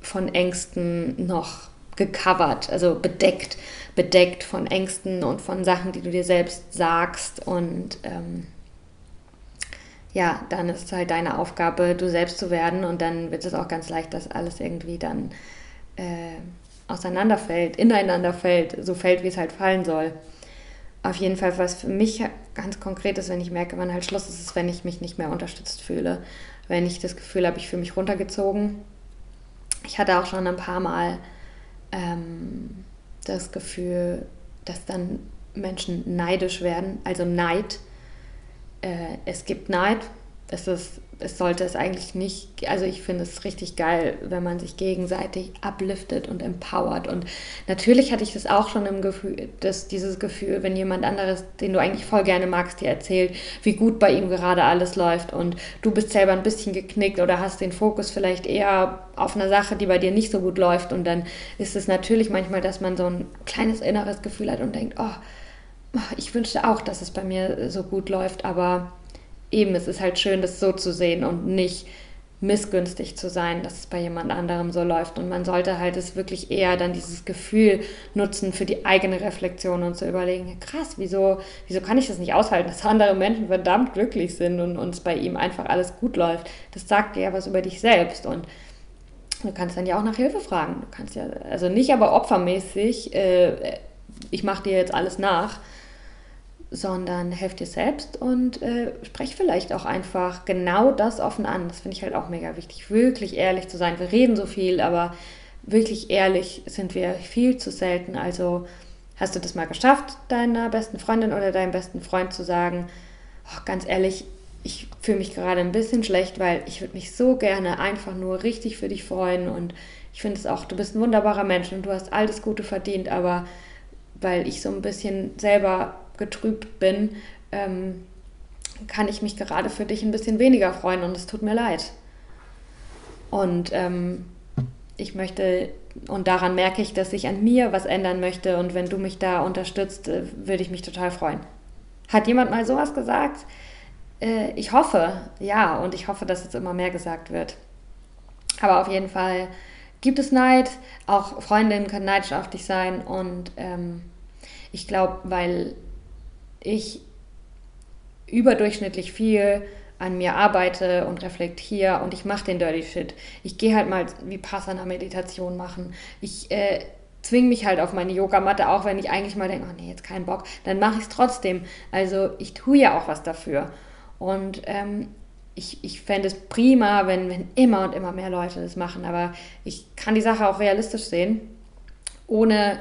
von Ängsten noch gecovert, also bedeckt bedeckt von Ängsten und von Sachen, die du dir selbst sagst. Und ähm, ja, dann ist es halt deine Aufgabe, du selbst zu werden. Und dann wird es auch ganz leicht, dass alles irgendwie dann äh, auseinanderfällt, ineinander fällt, so fällt, wie es halt fallen soll. Auf jeden Fall, was für mich ganz konkret ist, wenn ich merke, wann halt Schluss ist, ist, wenn ich mich nicht mehr unterstützt fühle. Wenn ich das Gefühl habe, ich fühle mich runtergezogen. Ich hatte auch schon ein paar Mal ähm, das Gefühl, dass dann Menschen neidisch werden, also Neid. Äh, es gibt Neid, es ist es sollte es eigentlich nicht, also ich finde es richtig geil, wenn man sich gegenseitig upliftet und empowert. Und natürlich hatte ich das auch schon im Gefühl, dass dieses Gefühl, wenn jemand anderes, den du eigentlich voll gerne magst, dir erzählt, wie gut bei ihm gerade alles läuft und du bist selber ein bisschen geknickt oder hast den Fokus vielleicht eher auf einer Sache, die bei dir nicht so gut läuft. Und dann ist es natürlich manchmal, dass man so ein kleines inneres Gefühl hat und denkt, oh, ich wünschte auch, dass es bei mir so gut läuft, aber eben, es ist halt schön, das so zu sehen und nicht missgünstig zu sein, dass es bei jemand anderem so läuft. Und man sollte halt es wirklich eher dann dieses Gefühl nutzen für die eigene Reflexion und zu überlegen, krass, wieso, wieso kann ich das nicht aushalten, dass andere Menschen verdammt glücklich sind und uns bei ihm einfach alles gut läuft. Das sagt dir ja was über dich selbst. Und du kannst dann ja auch nach Hilfe fragen. Du kannst ja, also nicht aber opfermäßig, äh, ich mache dir jetzt alles nach, sondern helf dir selbst und äh, sprech vielleicht auch einfach genau das offen an. Das finde ich halt auch mega wichtig, wirklich ehrlich zu sein. Wir reden so viel, aber wirklich ehrlich sind wir viel zu selten. Also hast du das mal geschafft, deiner besten Freundin oder deinem besten Freund zu sagen, oh, ganz ehrlich, ich fühle mich gerade ein bisschen schlecht, weil ich würde mich so gerne einfach nur richtig für dich freuen und ich finde es auch, du bist ein wunderbarer Mensch und du hast all das Gute verdient, aber weil ich so ein bisschen selber getrübt bin, ähm, kann ich mich gerade für dich ein bisschen weniger freuen und es tut mir leid. Und ähm, ich möchte, und daran merke ich, dass ich an mir was ändern möchte. Und wenn du mich da unterstützt, äh, würde ich mich total freuen. Hat jemand mal sowas gesagt? Äh, ich hoffe, ja, und ich hoffe, dass es immer mehr gesagt wird. Aber auf jeden Fall gibt es Neid. Auch Freundinnen können neidisch auf dich sein. Und ähm, ich glaube, weil ich überdurchschnittlich viel an mir arbeite und reflektiere und ich mache den Dirty Shit. Ich gehe halt mal wie Passana Meditation machen. Ich äh, zwinge mich halt auf meine Yogamatte, auch wenn ich eigentlich mal denke, oh nee, jetzt keinen Bock, dann mache ich es trotzdem. Also ich tue ja auch was dafür. Und ähm, ich, ich fände es prima, wenn, wenn immer und immer mehr Leute das machen, aber ich kann die Sache auch realistisch sehen, ohne,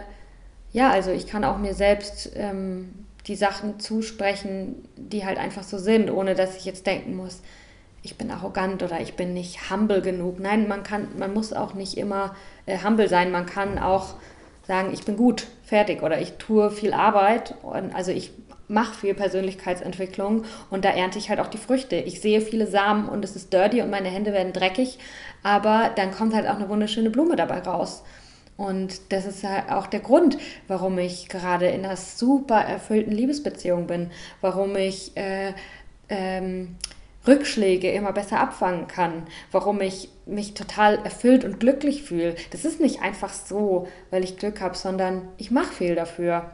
ja, also ich kann auch mir selbst ähm, die Sachen zusprechen, die halt einfach so sind, ohne dass ich jetzt denken muss, ich bin arrogant oder ich bin nicht humble genug. Nein, man kann, man muss auch nicht immer äh, humble sein. Man kann auch sagen, ich bin gut, fertig oder ich tue viel Arbeit. Und, also ich mache viel Persönlichkeitsentwicklung und da ernte ich halt auch die Früchte. Ich sehe viele Samen und es ist dirty und meine Hände werden dreckig, aber dann kommt halt auch eine wunderschöne Blume dabei raus. Und das ist ja auch der Grund, warum ich gerade in einer super erfüllten Liebesbeziehung bin, warum ich äh, ähm, Rückschläge immer besser abfangen kann, warum ich mich total erfüllt und glücklich fühle. Das ist nicht einfach so, weil ich Glück habe, sondern ich mache viel dafür.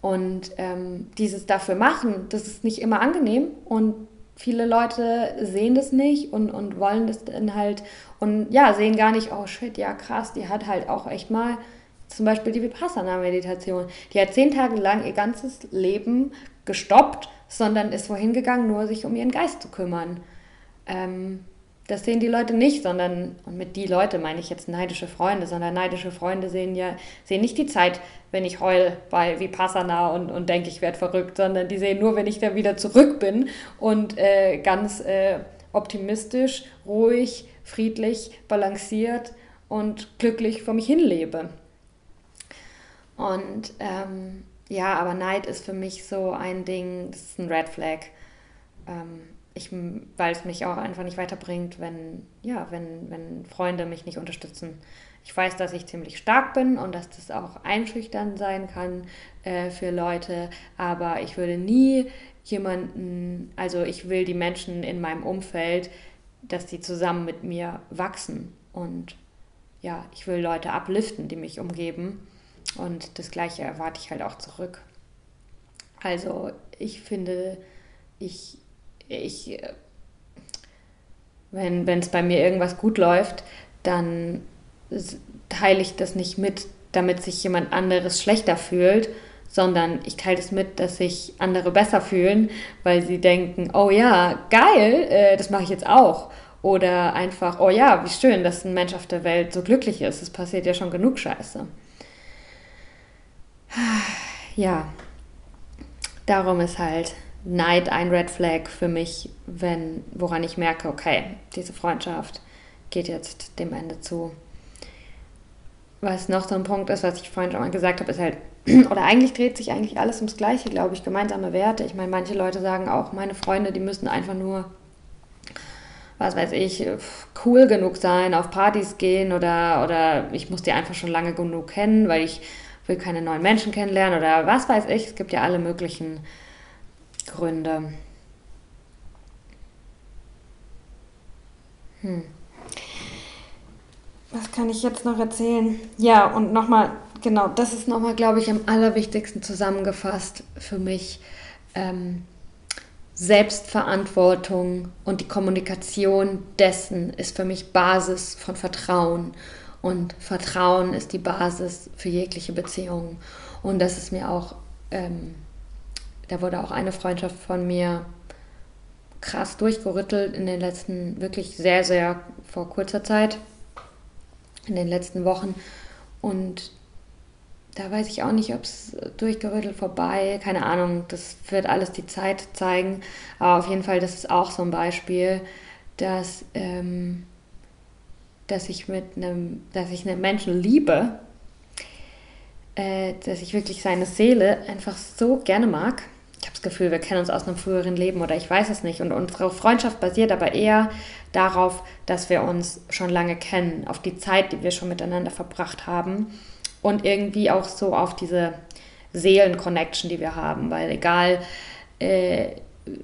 Und ähm, dieses dafür machen, das ist nicht immer angenehm und viele Leute sehen das nicht und, und wollen das dann halt und ja, sehen gar nicht, oh shit, ja krass, die hat halt auch echt mal zum Beispiel die Vipassana-Meditation. Die hat zehn Tage lang ihr ganzes Leben gestoppt, sondern ist wohin gegangen, nur sich um ihren Geist zu kümmern. Ähm, das sehen die Leute nicht, sondern, und mit die Leute meine ich jetzt neidische Freunde, sondern neidische Freunde sehen ja, sehen nicht die Zeit, wenn ich heul bei Vipassana und, und denke, ich werde verrückt, sondern die sehen nur, wenn ich da wieder zurück bin und äh, ganz äh, optimistisch, ruhig, friedlich, balanciert und glücklich vor mich hinlebe. Und ähm, ja, aber Neid ist für mich so ein Ding, das ist ein Red Flag. Ähm, ich, weil es mich auch einfach nicht weiterbringt, wenn, ja, wenn, wenn Freunde mich nicht unterstützen. Ich weiß, dass ich ziemlich stark bin und dass das auch einschüchtern sein kann äh, für Leute, aber ich würde nie jemanden, also ich will die Menschen in meinem Umfeld, dass die zusammen mit mir wachsen und ja, ich will Leute upliften, die mich umgeben und das gleiche erwarte ich halt auch zurück. Also ich finde, ich ich, äh, wenn es bei mir irgendwas gut läuft, dann teile ich das nicht mit, damit sich jemand anderes schlechter fühlt, sondern ich teile das mit, dass sich andere besser fühlen, weil sie denken, oh ja, geil, äh, das mache ich jetzt auch. Oder einfach, oh ja, wie schön, dass ein Mensch auf der Welt so glücklich ist. Es passiert ja schon genug Scheiße. Ja, darum ist halt Neid ein Red Flag für mich, wenn, woran ich merke, okay, diese Freundschaft geht jetzt dem Ende zu. Was noch so ein Punkt ist, was ich vorhin schon mal gesagt habe, ist halt, oder eigentlich dreht sich eigentlich alles ums Gleiche, glaube ich, gemeinsame Werte. Ich meine, manche Leute sagen auch, meine Freunde, die müssen einfach nur, was weiß ich, cool genug sein, auf Partys gehen oder, oder ich muss die einfach schon lange genug kennen, weil ich will keine neuen Menschen kennenlernen oder was weiß ich. Es gibt ja alle möglichen Gründe. Hm. Was kann ich jetzt noch erzählen? Ja, und nochmal, genau, das ist nochmal, glaube ich, am allerwichtigsten zusammengefasst für mich. Ähm, Selbstverantwortung und die Kommunikation dessen ist für mich Basis von Vertrauen. Und Vertrauen ist die Basis für jegliche Beziehung. Und das ist mir auch ähm, da wurde auch eine Freundschaft von mir krass durchgerüttelt in den letzten, wirklich sehr, sehr vor kurzer Zeit, in den letzten Wochen. Und da weiß ich auch nicht, ob es durchgerüttelt vorbei, keine Ahnung, das wird alles die Zeit zeigen. Aber auf jeden Fall, das ist auch so ein Beispiel, dass, ähm, dass ich mit einem, dass ich einen Menschen liebe, äh, dass ich wirklich seine Seele einfach so gerne mag ich habe das Gefühl, wir kennen uns aus einem früheren Leben oder ich weiß es nicht. Und unsere Freundschaft basiert aber eher darauf, dass wir uns schon lange kennen, auf die Zeit, die wir schon miteinander verbracht haben und irgendwie auch so auf diese Seelen-Connection, die wir haben, weil egal äh,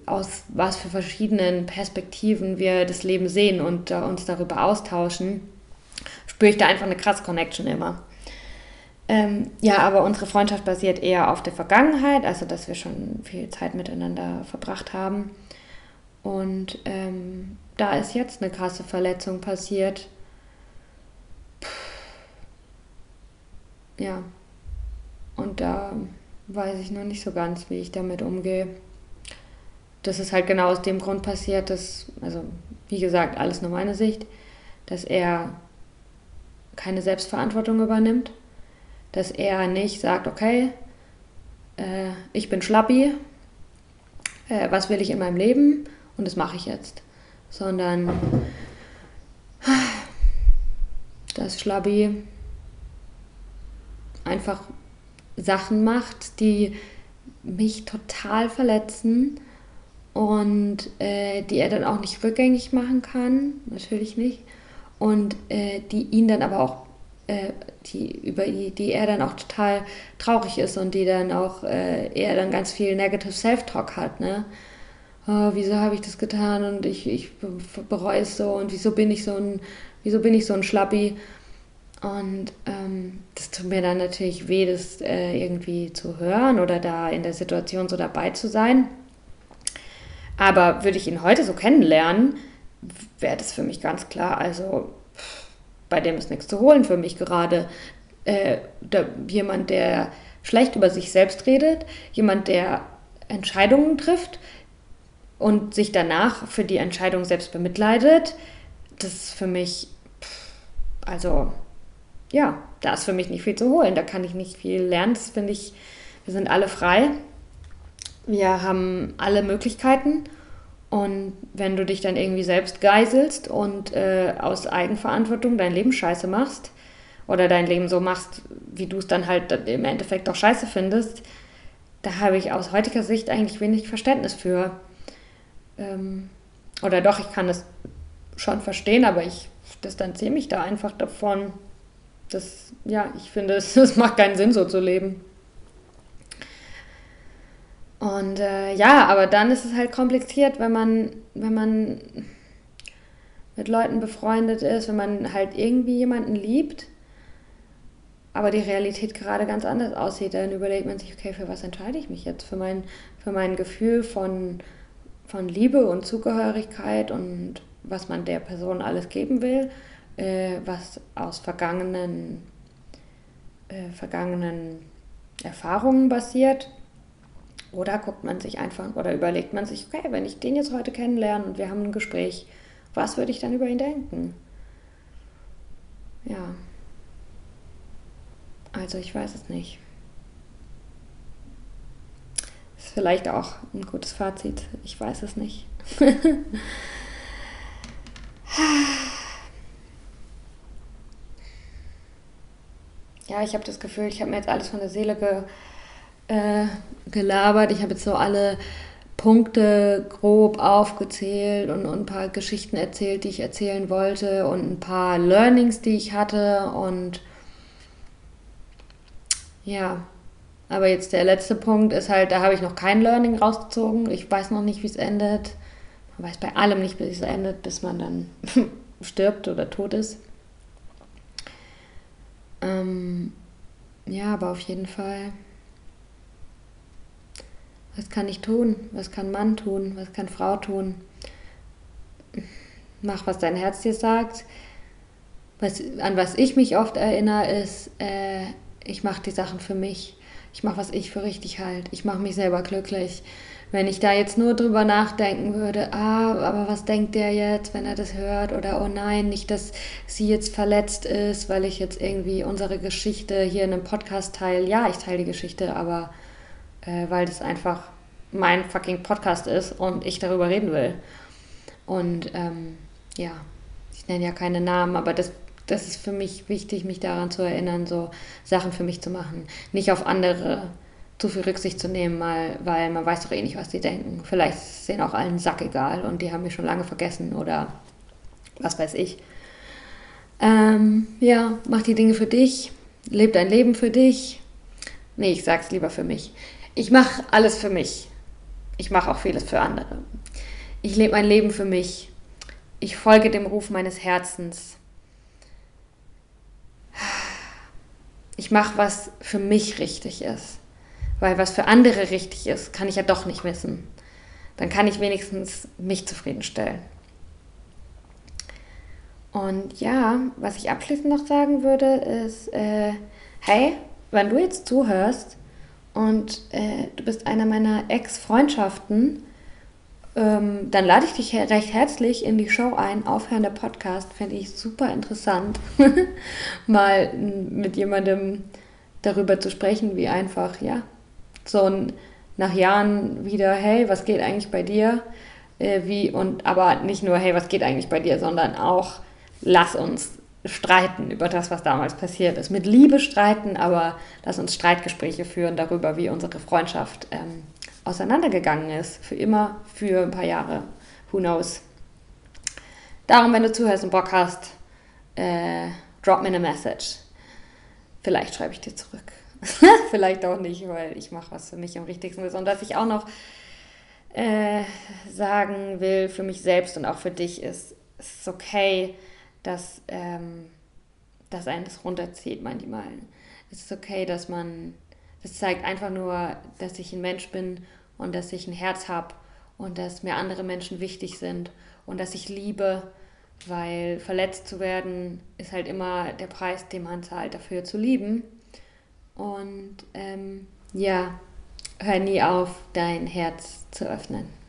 aus was für verschiedenen Perspektiven wir das Leben sehen und äh, uns darüber austauschen, spüre ich da einfach eine krasse Connection immer. Ähm, ja, aber unsere Freundschaft basiert eher auf der Vergangenheit, also dass wir schon viel Zeit miteinander verbracht haben. Und ähm, da ist jetzt eine krasse Verletzung passiert. Puh. Ja. Und da weiß ich noch nicht so ganz, wie ich damit umgehe. Das ist halt genau aus dem Grund passiert, dass, also wie gesagt, alles nur meine Sicht, dass er keine Selbstverantwortung übernimmt dass er nicht sagt, okay, äh, ich bin Schlappi, äh, was will ich in meinem Leben und das mache ich jetzt, sondern dass Schlappi einfach Sachen macht, die mich total verletzen und äh, die er dann auch nicht rückgängig machen kann, natürlich nicht, und äh, die ihn dann aber auch äh, die, über die, die er dann auch total traurig ist und die dann auch äh, er dann ganz viel Negative Self-Talk hat, ne? Oh, wieso habe ich das getan und ich, ich bereue es so und wieso bin ich so ein, wieso bin ich so ein Schlappi? Und ähm, das tut mir dann natürlich weh, das äh, irgendwie zu hören oder da in der Situation so dabei zu sein. Aber würde ich ihn heute so kennenlernen, wäre das für mich ganz klar. Also bei dem ist nichts zu holen für mich gerade. Äh, da, jemand, der schlecht über sich selbst redet, jemand, der Entscheidungen trifft und sich danach für die Entscheidung selbst bemitleidet, das ist für mich, also ja, da ist für mich nicht viel zu holen, da kann ich nicht viel lernen, das finde ich, wir sind alle frei, wir haben alle Möglichkeiten und wenn du dich dann irgendwie selbst geiselst und äh, aus Eigenverantwortung dein Leben scheiße machst oder dein Leben so machst, wie du es dann halt im Endeffekt auch scheiße findest, da habe ich aus heutiger Sicht eigentlich wenig Verständnis für. Ähm, oder doch, ich kann es schon verstehen, aber ich distanziere mich da einfach davon. Das, ja, ich finde, es macht keinen Sinn, so zu leben. Und äh, ja, aber dann ist es halt kompliziert, wenn man, wenn man mit Leuten befreundet ist, wenn man halt irgendwie jemanden liebt, aber die Realität gerade ganz anders aussieht, dann überlegt man sich, okay, für was entscheide ich mich jetzt? Für mein, für mein Gefühl von, von Liebe und Zugehörigkeit und was man der Person alles geben will, äh, was aus vergangenen, äh, vergangenen Erfahrungen basiert oder guckt man sich einfach oder überlegt man sich, okay, wenn ich den jetzt heute kennenlerne und wir haben ein Gespräch, was würde ich dann über ihn denken? Ja. Also ich weiß es nicht. Ist vielleicht auch ein gutes Fazit. Ich weiß es nicht. ja, ich habe das Gefühl, ich habe mir jetzt alles von der Seele ge äh, gelabert. Ich habe jetzt so alle Punkte grob aufgezählt und, und, ein paar Geschichten erzählt, die ich erzählen wollte und ein paar Learnings, die ich hatte. Und ja, aber jetzt der letzte Punkt ist halt, da habe ich noch kein Learning rausgezogen. Ich weiß noch nicht, wie es endet. Man weiß bei allem nicht, wie es endet, bis man dann stirbt oder tot ist. Ähm, ja, aber auf jeden Fall was kann ich tun? Was kann Mann tun? Was kann Frau tun? Mach, was dein Herz dir sagt. Was, an was ich mich oft erinnere, ist, äh, ich mache die Sachen für mich. Ich mache, was ich für richtig halte. Ich mache mich selber glücklich. Wenn ich da jetzt nur drüber nachdenken würde, ah, aber was denkt der jetzt, wenn er das hört? Oder oh nein, nicht, dass sie jetzt verletzt ist, weil ich jetzt irgendwie unsere Geschichte hier in einem Podcast teile. Ja, ich teile die Geschichte, aber äh, weil das einfach mein fucking Podcast ist und ich darüber reden will. Und ähm, ja, ich nenne ja keine Namen, aber das, das ist für mich wichtig, mich daran zu erinnern, so Sachen für mich zu machen. Nicht auf andere zu viel Rücksicht zu nehmen, mal, weil man weiß doch eh nicht, was die denken. Vielleicht ist denen auch allen Sack egal und die haben mich schon lange vergessen oder was weiß ich. Ähm, ja, mach die Dinge für dich, leb dein Leben für dich. Nee, ich sag's lieber für mich. Ich mache alles für mich. Ich mache auch vieles für andere. Ich lebe mein Leben für mich. Ich folge dem Ruf meines Herzens. Ich mache, was für mich richtig ist. Weil was für andere richtig ist, kann ich ja doch nicht wissen. Dann kann ich wenigstens mich zufriedenstellen. Und ja, was ich abschließend noch sagen würde, ist, äh, hey, wenn du jetzt zuhörst und äh, du bist einer meiner Ex-Freundschaften, ähm, dann lade ich dich recht herzlich in die Show ein. Aufhören der Podcast fände ich super interessant, mal mit jemandem darüber zu sprechen, wie einfach, ja, so ein, nach Jahren wieder, hey, was geht eigentlich bei dir? Äh, wie, und aber nicht nur, hey, was geht eigentlich bei dir, sondern auch, lass uns streiten über das, was damals passiert ist. Mit Liebe streiten, aber lass uns Streitgespräche führen darüber, wie unsere Freundschaft ähm, auseinandergegangen ist. Für immer, für ein paar Jahre. Who knows? Darum, wenn du zuhörst und Bock hast, äh, drop me a message. Vielleicht schreibe ich dir zurück. Vielleicht auch nicht, weil ich mache, was für mich am richtigsten ist. Und dass ich auch noch äh, sagen will, für mich selbst und auch für dich ist, es ist okay, dass, ähm, dass einen das runterzieht manchmal. Es ist okay, dass man, das zeigt einfach nur, dass ich ein Mensch bin und dass ich ein Herz habe und dass mir andere Menschen wichtig sind und dass ich liebe, weil verletzt zu werden ist halt immer der Preis, den man zahlt, dafür zu lieben. Und ähm, ja, hör nie auf, dein Herz zu öffnen.